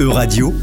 E-Radio,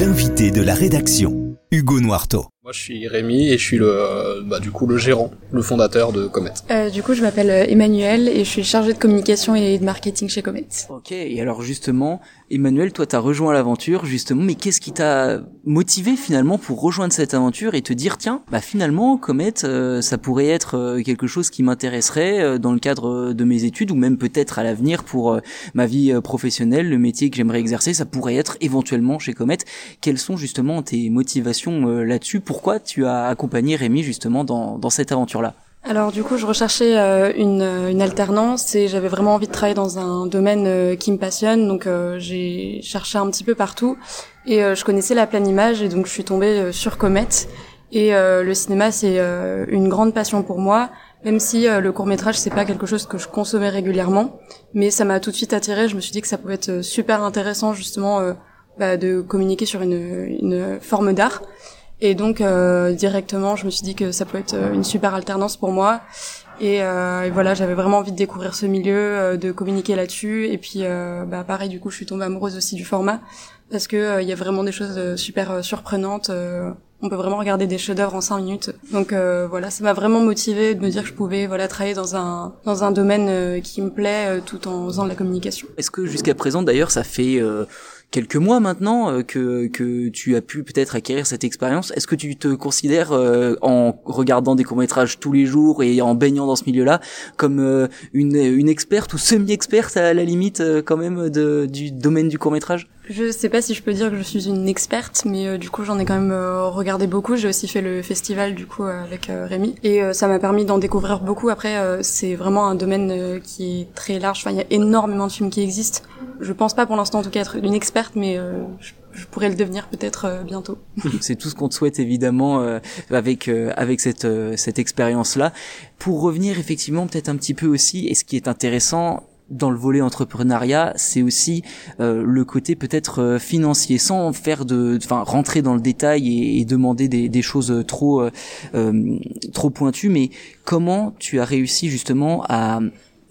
l'invité de la rédaction, Hugo Noirto. Moi, je suis Rémi et je suis le, euh, bah, du coup, le gérant, le fondateur de Comet. Euh, du coup, je m'appelle euh, Emmanuel et je suis chargée de communication et de marketing chez Comet. Ok, et alors justement, Emmanuel, toi, t'as rejoint l'aventure, justement, mais qu'est-ce qui t'a motivé finalement pour rejoindre cette aventure et te dire, tiens, bah finalement, Comet, ça pourrait être quelque chose qui m'intéresserait dans le cadre de mes études ou même peut-être à l'avenir pour ma vie professionnelle, le métier que j'aimerais exercer, ça pourrait être éventuellement chez Comet. Quelles sont justement tes motivations là-dessus pour pourquoi tu as accompagné Rémi justement dans, dans cette aventure-là? Alors du coup, je recherchais euh, une, une, alternance et j'avais vraiment envie de travailler dans un domaine euh, qui me passionne. Donc euh, j'ai cherché un petit peu partout et je connaissais la pleine image et donc je suis tombée sur Comet. Et le cinéma, c'est une grande passion pour moi, même si le court métrage c'est pas quelque chose que je consommais régulièrement, mais ça m'a tout de suite attiré. Je me suis dit que ça pouvait être super intéressant justement bah, de communiquer sur une, une forme d'art. Et donc euh, directement, je me suis dit que ça peut être euh, une super alternance pour moi. Et, euh, et voilà, j'avais vraiment envie de découvrir ce milieu, euh, de communiquer là-dessus. Et puis, euh, bah, pareil, du coup, je suis tombée amoureuse aussi du format parce que il y a vraiment des choses super surprenantes. on peut vraiment regarder des chefs-d'œuvre en cinq minutes. Donc voilà, ça m'a vraiment motivée de me dire que je pouvais voilà travailler dans un dans un domaine qui me plaît tout en faisant de la communication. Est-ce que jusqu'à présent, d'ailleurs, ça fait quelques mois maintenant euh, que, que tu as pu peut-être acquérir cette expérience. Est-ce que tu te considères euh, en regardant des courts-métrages tous les jours et en baignant dans ce milieu-là comme euh, une, une experte ou semi-experte à la limite quand même de, du domaine du court-métrage? Je sais pas si je peux dire que je suis une experte, mais du coup j'en ai quand même regardé beaucoup. J'ai aussi fait le festival du coup avec Rémi et ça m'a permis d'en découvrir beaucoup. Après c'est vraiment un domaine qui est très large. Il y a énormément de films qui existent je pense pas pour l'instant en tout cas être une experte, mais euh, je, pourrais le devenir peut-être euh, bientôt. C'est tout ce qu'on te souhaite évidemment euh, avec avec cette cette expérience là. Pour revenir effectivement peut-être un petit peu aussi, et ce qui est intéressant dans le volet entrepreneuriat, c'est aussi le côté peut-être financier, sans faire de, enfin rentrer dans le détail et, demander des, des, choses trop trop pointues, mais comment tu as réussi justement à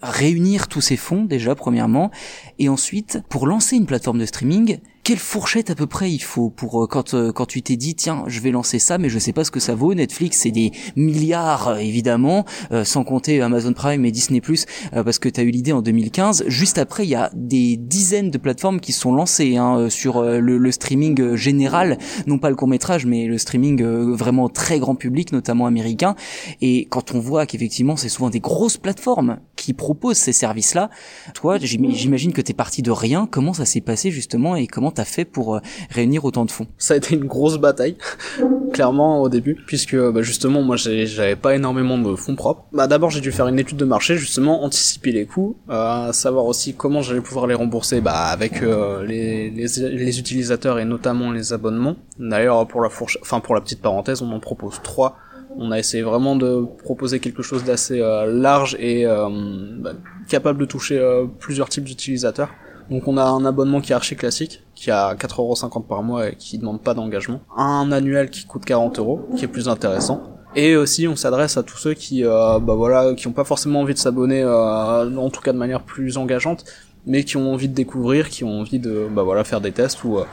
réunir tous ces fonds déjà premièrement et ensuite pour lancer une plateforme de streaming quelle fourchette à peu près il faut pour euh, quand euh, quand tu t'es dit tiens je vais lancer ça mais je sais pas ce que ça vaut. Netflix c'est des milliards euh, évidemment sans compter Amazon Prime et Disney Plus parce que tu as eu l'idée en 2015 juste après il y a des dizaines de plateformes qui sont lancées hein, sur le, le, streaming général. Non pas le court métrage mais le streaming vraiment très grand public notamment américain. Et quand on voit qu'effectivement c'est souvent des grosses plateformes qui proposent ces services là toi j'imagine que tu es parti de rien. Comment ça s'est passé justement et comment fait pour euh, réunir autant de fonds Ça a été une grosse bataille, clairement au début, puisque bah, justement moi j'avais pas énormément de fonds propres. Bah d'abord j'ai dû faire une étude de marché, justement anticiper les coûts, euh, savoir aussi comment j'allais pouvoir les rembourser, bah avec euh, les, les, utilisateurs et notamment les abonnements. D'ailleurs pour la fourche, enfin pour la petite parenthèse, on en propose trois on a essayé vraiment de proposer quelque chose d'assez large et bah, capable de toucher plusieurs types d'utilisateurs. Donc on a un abonnement qui est archi classique, qui a 4,50€ par mois et qui demande pas d'engagement. Un annuel qui coûte 40 euros, qui est plus intéressant. Et aussi on s'adresse à tous ceux qui, euh, bah voilà, qui ont pas forcément envie de s'abonner, euh, en tout cas de manière plus engageante, mais qui ont envie de découvrir, qui ont envie de, bah voilà, faire des tests ou euh,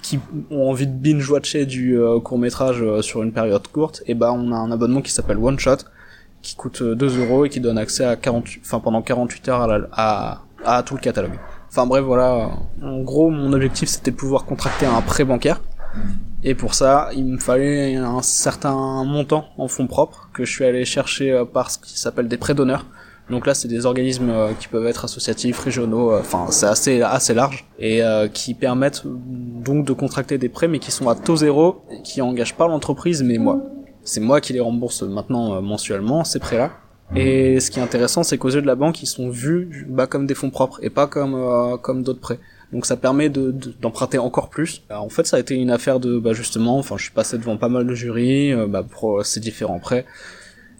qui ont envie de binge-watcher du court métrage sur une période courte. Et bah on a un abonnement qui s'appelle One Shot, qui coûte 2 euros et qui donne accès à 48, enfin pendant 48 heures à tout le catalogue. Enfin bref, voilà. En gros, mon objectif c'était de pouvoir contracter un prêt bancaire. Et pour ça, il me fallait un certain montant en fonds propres que je suis allé chercher euh, par ce qui s'appelle des prêts d'honneur. Donc là, c'est des organismes euh, qui peuvent être associatifs, régionaux, euh, enfin c'est assez assez large et qui permettent donc de contracter des prêts mais qui sont à taux zéro, et qui engagent pas l'entreprise mais moi. C'est moi qui les rembourse maintenant mensuellement ces prêts-là et ce qui est intéressant, c'est qu'aux yeux de la banque, ils sont vus bah, comme des fonds propres et pas comme euh, comme d'autres prêts. Donc ça permet de, d'emprunter encore plus. en fait, ça a été une affaire de bah, justement, enfin, je suis passé devant pas mal de jurys euh, bah, pour euh, ces différents prêts.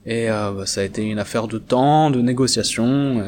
Et bah, ça a été une affaire de temps, de négociation,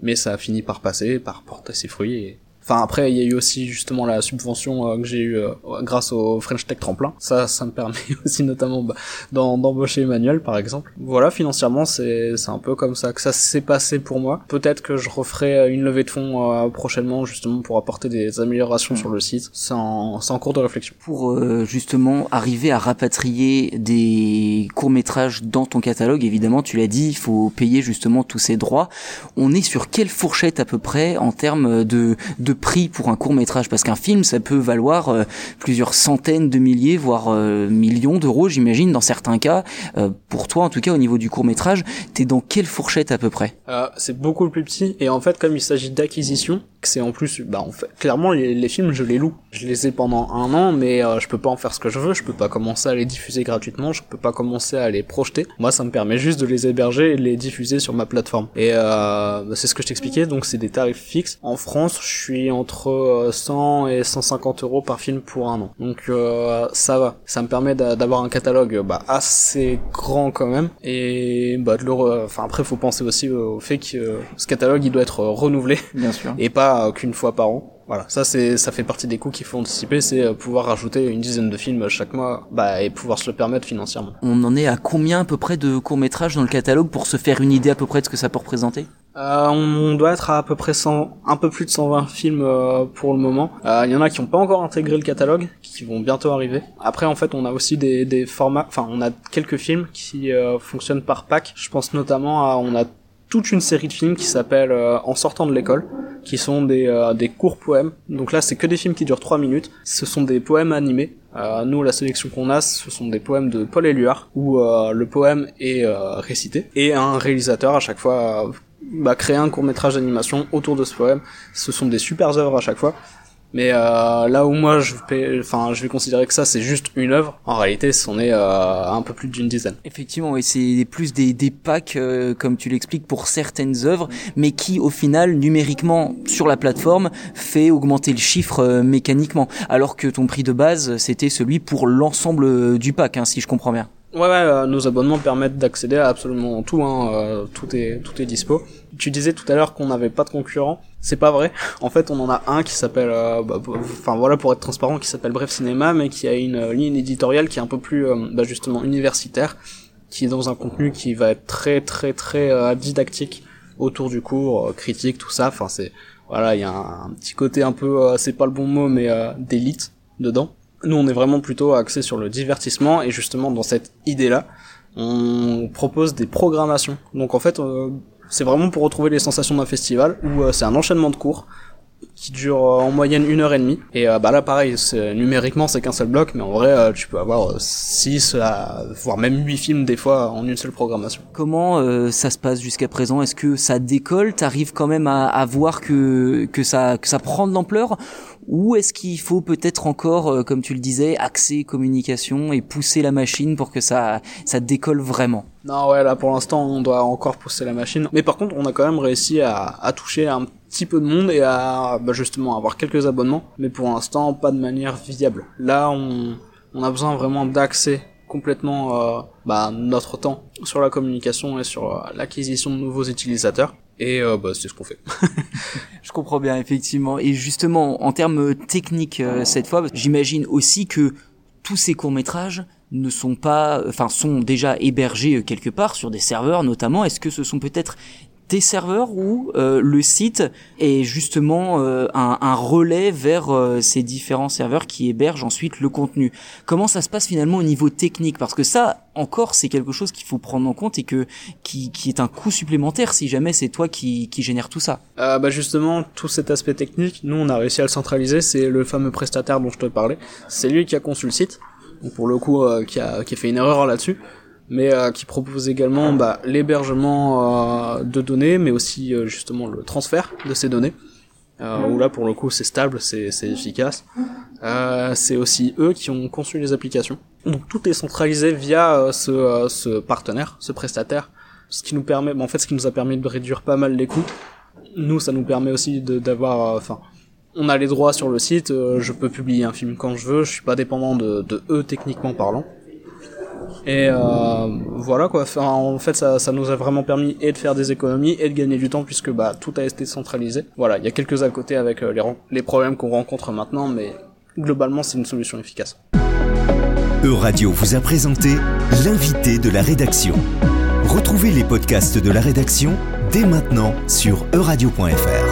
mais ça a fini par passer, par porter ses fruits. Et Enfin après il y a eu aussi justement la subvention que j'ai eu grâce au French Tech tremplin. Ça ça me permet aussi notamment bah, d'embaucher Emmanuel par exemple. Voilà financièrement c'est c'est un peu comme ça que ça s'est passé pour moi. Peut-être que je referai une levée de fonds prochainement justement pour apporter des améliorations sur le site. C'est en, en cours de réflexion. Pour justement arriver à rapatrier des courts métrages dans ton catalogue, évidemment tu l'as dit, il faut payer justement tous ces droits. On est sur quelle fourchette à peu près en termes de, de prix pour un court métrage Parce qu'un film, ça peut valoir euh, plusieurs centaines de milliers, voire euh, millions d'euros, j'imagine, dans certains cas. Euh, pour toi, en tout cas, au niveau du court métrage, t'es dans quelle fourchette à peu près? C'est beaucoup plus petit. Et en fait, comme il s'agit d'acquisition, c'est en plus, bah, en fait, clairement, les, films, je les loue. Je les ai pendant un an, mais je peux pas en faire ce que je veux. Je peux pas commencer à les diffuser gratuitement. Je peux pas commencer à les projeter. Moi, ça me permet juste de les héberger et de les diffuser sur ma plateforme. Et euh, bah, c'est ce que je t'expliquais, donc c'est des tarifs fixes. En France, je suis entre 100 euh, et 150 euros par film pour un an. Donc euh, ça va, ça me permet d'avoir un catalogue bah, assez grand quand même. Et bah de le, enfin après, faut penser aussi au fait que ce catalogue il doit être renouvelé, bien sûr, et pas qu'une fois par an. Voilà, ça c'est ça fait partie des coûts qu'il faut anticiper, c'est euh, pouvoir rajouter une dizaine de films chaque mois, bah et pouvoir se le permettre financièrement. On en est à combien à peu près de courts métrages dans le catalogue pour se faire une idée à peu près de ce que ça peut représenter? Euh, on doit être à à peu près 100, un peu plus de 120 films euh, pour le moment. Il euh, y en a qui n'ont pas encore intégré le catalogue, qui vont bientôt arriver. Après, en fait, on a aussi des, des formats, enfin, on a quelques films qui fonctionnent par pack. Je pense notamment à, on a toute une série de films qui s'appelle En sortant de l'école, qui sont des, euh, des courts poèmes. Donc là, c'est que des films qui durent 3 minutes. Ce sont des poèmes animés. Euh, nous, la sélection qu'on a, ce sont des poèmes de Paul Éluard, où euh, le poème est récité, et un réalisateur à chaque fois bah, crée un court métrage d'animation autour de ce poème. Ce sont des super œuvres à chaque fois. Mais euh, là où moi je vais, enfin je vais considérer que ça c'est juste une œuvre, en réalité c'en est euh, un peu plus d'une dizaine. Effectivement, et c'est plus des, des packs euh, comme tu l'expliques pour certaines œuvres, mais qui au final numériquement sur la plateforme fait augmenter le chiffre euh, mécaniquement, alors que ton prix de base c'était celui pour l'ensemble du pack, hein, si je comprends bien. Ouais, ouais, nos abonnements permettent d'accéder à absolument tout, hein, tout est tout est dispo. Tu disais tout à l'heure qu'on n'avait pas de concurrents. C'est pas vrai. En fait, on en a un qui s'appelle, euh, bah, enfin voilà, pour être transparent, qui s'appelle Bref Cinéma, mais qui a une euh, ligne éditoriale qui est un peu plus, euh, bah, justement, universitaire, qui est dans un contenu qui va être très, très, très didactique autour du cours, critique, tout ça. Enfin, c'est, voilà, il y a un, petit côté un peu, c'est pas le bon mot, mais d'élite dedans. Nous, on est vraiment plutôt axé sur le divertissement et justement dans cette idée-là, on propose des programmations. Donc en fait, c'est vraiment pour retrouver les sensations d'un festival où euh, c'est un enchaînement de cours qui dure euh, en moyenne une heure et demie. Et euh, bah là, pareil, numériquement, c'est qu'un seul bloc, mais en vrai, tu peux avoir 6, voire même 8 films des fois en une seule programmation. Comment ça se passe jusqu'à présent? Est-ce que ça décolle? T'arrives quand même à, voir que, que, ça, que ça prend de l'ampleur? Ou est-ce qu'il faut peut-être encore, comme tu le disais, axer communication et pousser la machine pour que ça, ça décolle vraiment? Non, ouais, là pour l'instant on doit encore pousser la machine. Mais par contre, on a quand même réussi à, à toucher un petit peu de monde et à bah, justement avoir quelques abonnements. Mais pour l'instant, pas de manière viable. Là, on, on a besoin vraiment d'axer complètement euh, bah, notre temps sur la communication et sur euh, l'acquisition de nouveaux utilisateurs. Et euh, bah, c'est ce qu'on fait. Je comprends bien, effectivement. Et justement, en termes techniques, euh, cette fois, j'imagine aussi que tous ces courts-métrages ne sont pas, enfin, sont déjà hébergés euh, quelque part sur des serveurs notamment. Est-ce que ce sont peut-être des serveurs ou euh, le site est justement euh, un, un, relais vers ces différents serveurs qui hébergent ensuite le contenu. Comment ça se passe finalement au niveau technique? Parce que ça, encore, c'est quelque chose qu'il faut prendre en compte et que qui, qui est un coût supplémentaire si jamais c'est toi qui, qui génère tout ça. Euh, bah justement, tout cet aspect technique, nous on a réussi à le centraliser. C'est le fameux prestataire dont je te parlais. C'est lui qui a conçu le site pour le coup euh, qui, a, qui a fait une erreur là-dessus, mais euh, qui propose également bah, l'hébergement euh, de données, mais aussi justement le transfert de ces données. où là pour le coup c'est stable, c'est efficace. c'est aussi eux qui ont conçu les applications. Donc tout est centralisé via ce, ce partenaire, ce prestataire, ce qui nous permet, en fait, ce qui nous a permis de réduire pas mal les coûts. Nous, ça nous permet aussi d'avoir, enfin, on a les droits sur le site, euh, je peux publier un film quand je veux, je suis pas dépendant de, eux techniquement parlant. Et euh, voilà quoi. En fait, ça, nous a vraiment permis et de faire des économies et de gagner du temps puisque bah tout a été centralisé. Voilà, il y a quelques à côté avec euh, les, les problèmes qu'on rencontre maintenant, mais globalement, c'est une solution efficace. Euradio vous a présenté l'invité de la rédaction. Retrouvez les podcasts de la rédaction dès maintenant sur euradio.fr.